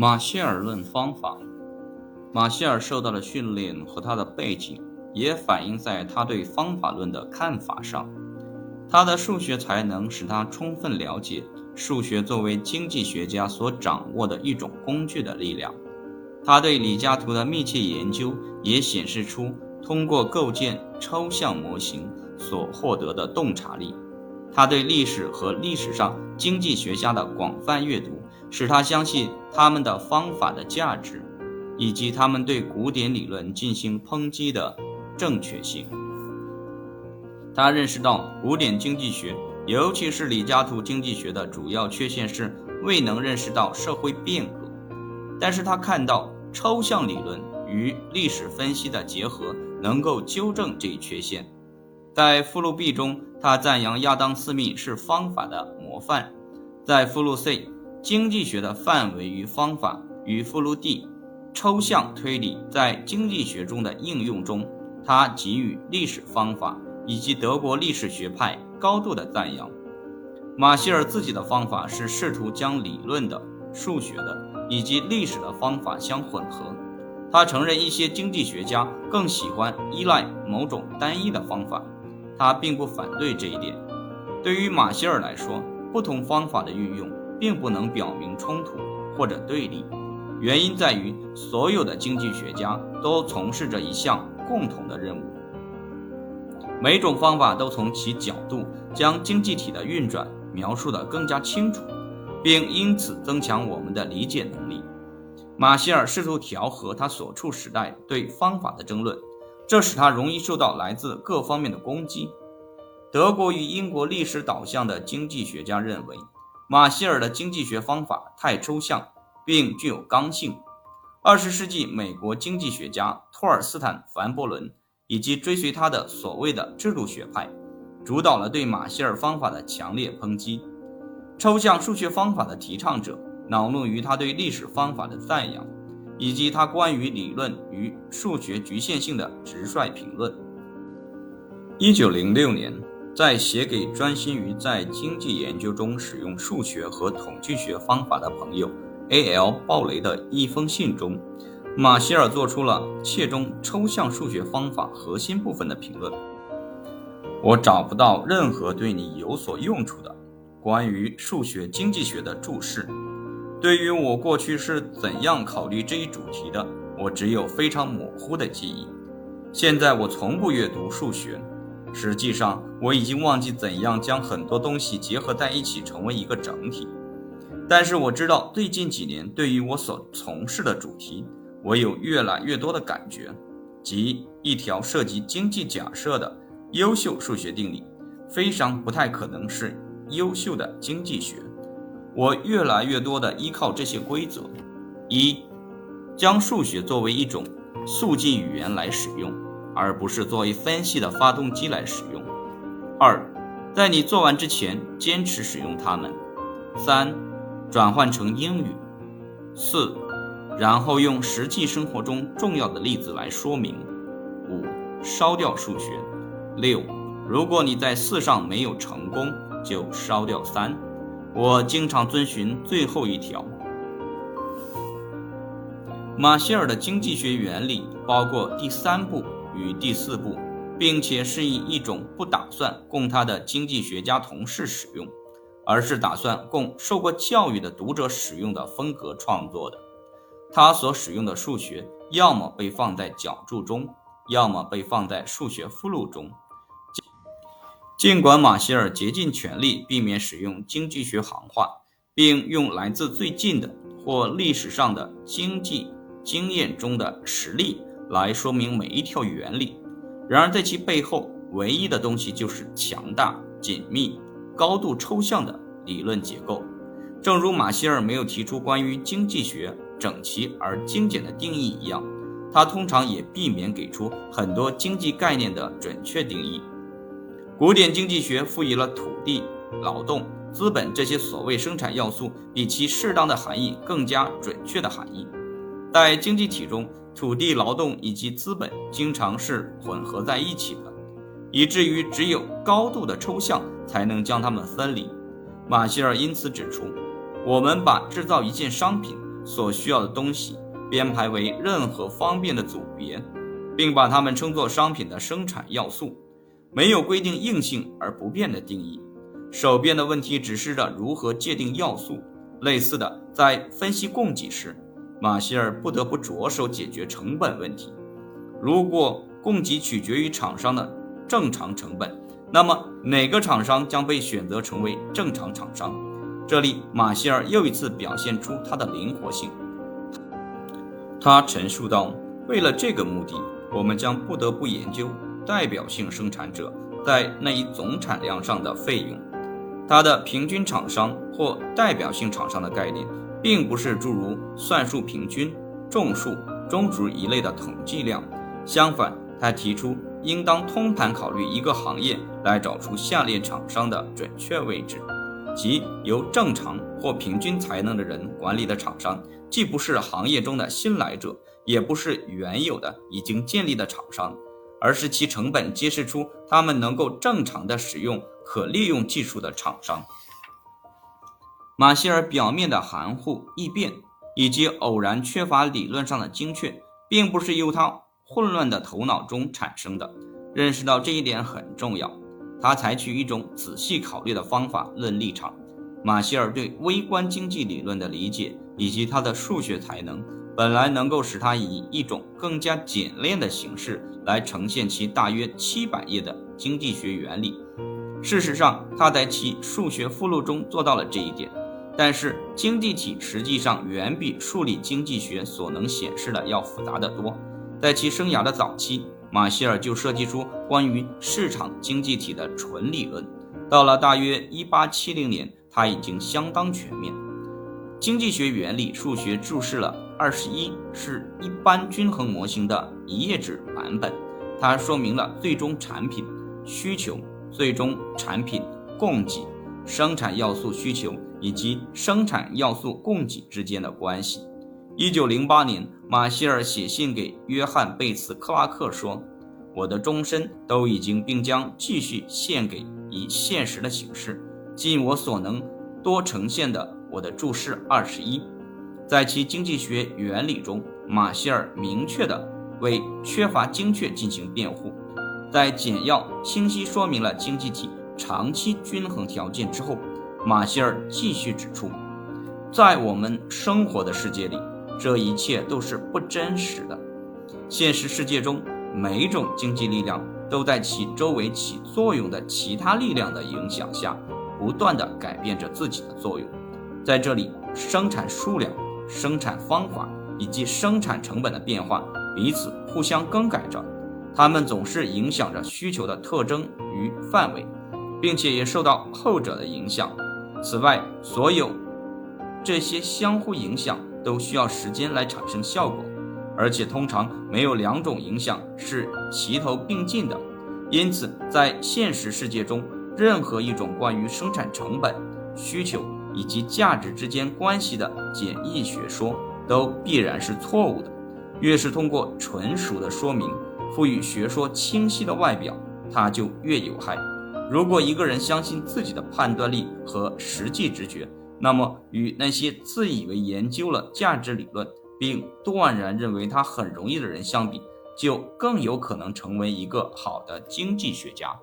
马歇尔论方法。马歇尔受到的训练和他的背景也反映在他对方法论的看法上。他的数学才能使他充分了解数学作为经济学家所掌握的一种工具的力量。他对李嘉图的密切研究也显示出通过构建抽象模型所获得的洞察力。他对历史和历史上经济学家的广泛阅读。使他相信他们的方法的价值，以及他们对古典理论进行抨击的正确性。他认识到古典经济学，尤其是李嘉图经济学的主要缺陷是未能认识到社会变革，但是他看到抽象理论与历史分析的结合能够纠正这一缺陷。在附录 B 中，他赞扬亚当·斯密是方法的模范。在附录 C。经济学的范围与方法与附录 D，抽象推理在经济学中的应用中，他给予历史方法以及德国历史学派高度的赞扬。马歇尔自己的方法是试图将理论的、数学的以及历史的方法相混合。他承认一些经济学家更喜欢依赖某种单一的方法，他并不反对这一点。对于马歇尔来说，不同方法的运用。并不能表明冲突或者对立，原因在于所有的经济学家都从事着一项共同的任务。每种方法都从其角度将经济体的运转描述得更加清楚，并因此增强我们的理解能力。马歇尔试图调和他所处时代对方法的争论，这使他容易受到来自各方面的攻击。德国与英国历史导向的经济学家认为。马歇尔的经济学方法太抽象，并具有刚性。二十世纪美国经济学家托尔斯坦·凡伯伦以及追随他的所谓的制度学派，主导了对马歇尔方法的强烈抨击。抽象数学方法的提倡者恼怒于他对历史方法的赞扬，以及他关于理论与数学局限性的直率评论。一九零六年。在写给专心于在经济研究中使用数学和统计学方法的朋友 A.L. 鲍雷的一封信中，马歇尔做出了切中抽象数学方法核心部分的评论。我找不到任何对你有所用处的关于数学经济学的注释。对于我过去是怎样考虑这一主题的，我只有非常模糊的记忆。现在我从不阅读数学。实际上，我已经忘记怎样将很多东西结合在一起成为一个整体。但是我知道，最近几年对于我所从事的主题，我有越来越多的感觉，即一条涉及经济假设的优秀数学定理，非常不太可能是优秀的经济学。我越来越多地依靠这些规则：一，将数学作为一种速记语言来使用。而不是作为分析的发动机来使用。二，在你做完之前坚持使用它们。三，转换成英语。四，然后用实际生活中重要的例子来说明。五，烧掉数学。六，如果你在四上没有成功，就烧掉三。我经常遵循最后一条。马歇尔的经济学原理包括第三步。与第四步，并且是以一种不打算供他的经济学家同事使用，而是打算供受过教育的读者使用的风格创作的。他所使用的数学，要么被放在脚注中，要么被放在数学附录中。尽管马歇尔竭尽全力避免使用经济学行话，并用来自最近的或历史上的经济经验中的实例。来说明每一条原理，然而在其背后，唯一的东西就是强大、紧密、高度抽象的理论结构。正如马歇尔没有提出关于经济学整齐而精简的定义一样，他通常也避免给出很多经济概念的准确定义。古典经济学赋予了土地、劳动、资本这些所谓生产要素比其适当的含义更加准确的含义，在经济体中。土地、劳动以及资本经常是混合在一起的，以至于只有高度的抽象才能将它们分离。马歇尔因此指出，我们把制造一件商品所需要的东西编排为任何方便的组别，并把它们称作商品的生产要素，没有规定硬性而不变的定义。手边的问题指示着如何界定要素。类似的，在分析供给时，马歇尔不得不着手解决成本问题。如果供给取决于厂商的正常成本，那么哪个厂商将被选择成为正常厂商？这里，马歇尔又一次表现出他的灵活性。他陈述道：“为了这个目的，我们将不得不研究代表性生产者在那一总产量上的费用。它的平均厂商或代表性厂商的概念，并不是诸如算术平均、众数、中值一类的统计量。相反，他提出应当通盘考虑一个行业，来找出下列厂商的准确位置。”即由正常或平均才能的人管理的厂商，既不是行业中的新来者，也不是原有的已经建立的厂商，而是其成本揭示出他们能够正常的使用可利用技术的厂商。马歇尔表面的含糊易变，以及偶然缺乏理论上的精确，并不是由他混乱的头脑中产生的。认识到这一点很重要。他采取一种仔细考虑的方法论立场。马歇尔对微观经济理论的理解以及他的数学才能，本来能够使他以一种更加简练的形式来呈现其大约七百页的经济学原理。事实上，他在其数学附录中做到了这一点。但是，经济体实际上远比数理经济学所能显示的要复杂得多。在其生涯的早期。马歇尔就设计出关于市场经济体的纯理论，到了大约1870年，他已经相当全面。经济学原理数学注释了二十一是一般均衡模型的一页纸版本，它说明了最终产品需求、最终产品供给、生产要素需求以及生产要素供给之间的关系。一九零八年，马歇尔写信给约翰·贝茨·克拉克说：“我的终身都已经并将继续献给以现实的形式，尽我所能多呈现的我的注释二十一。”在其经济学原理中，马歇尔明确地为缺乏精确进行辩护。在简要清晰说明了经济体长期均衡条件之后，马歇尔继续指出，在我们生活的世界里。这一切都是不真实的。现实世界中，每一种经济力量都在其周围起作用的其他力量的影响下，不断地改变着自己的作用。在这里，生产数量、生产方法以及生产成本的变化彼此互相更改着，它们总是影响着需求的特征与范围，并且也受到后者的影响。此外，所有这些相互影响。都需要时间来产生效果，而且通常没有两种影响是齐头并进的。因此，在现实世界中，任何一种关于生产成本、需求以及价值之间关系的简易学说都必然是错误的。越是通过纯熟的说明赋予学说清晰的外表，它就越有害。如果一个人相信自己的判断力和实际直觉，那么，与那些自以为研究了价值理论并断然认为它很容易的人相比，就更有可能成为一个好的经济学家。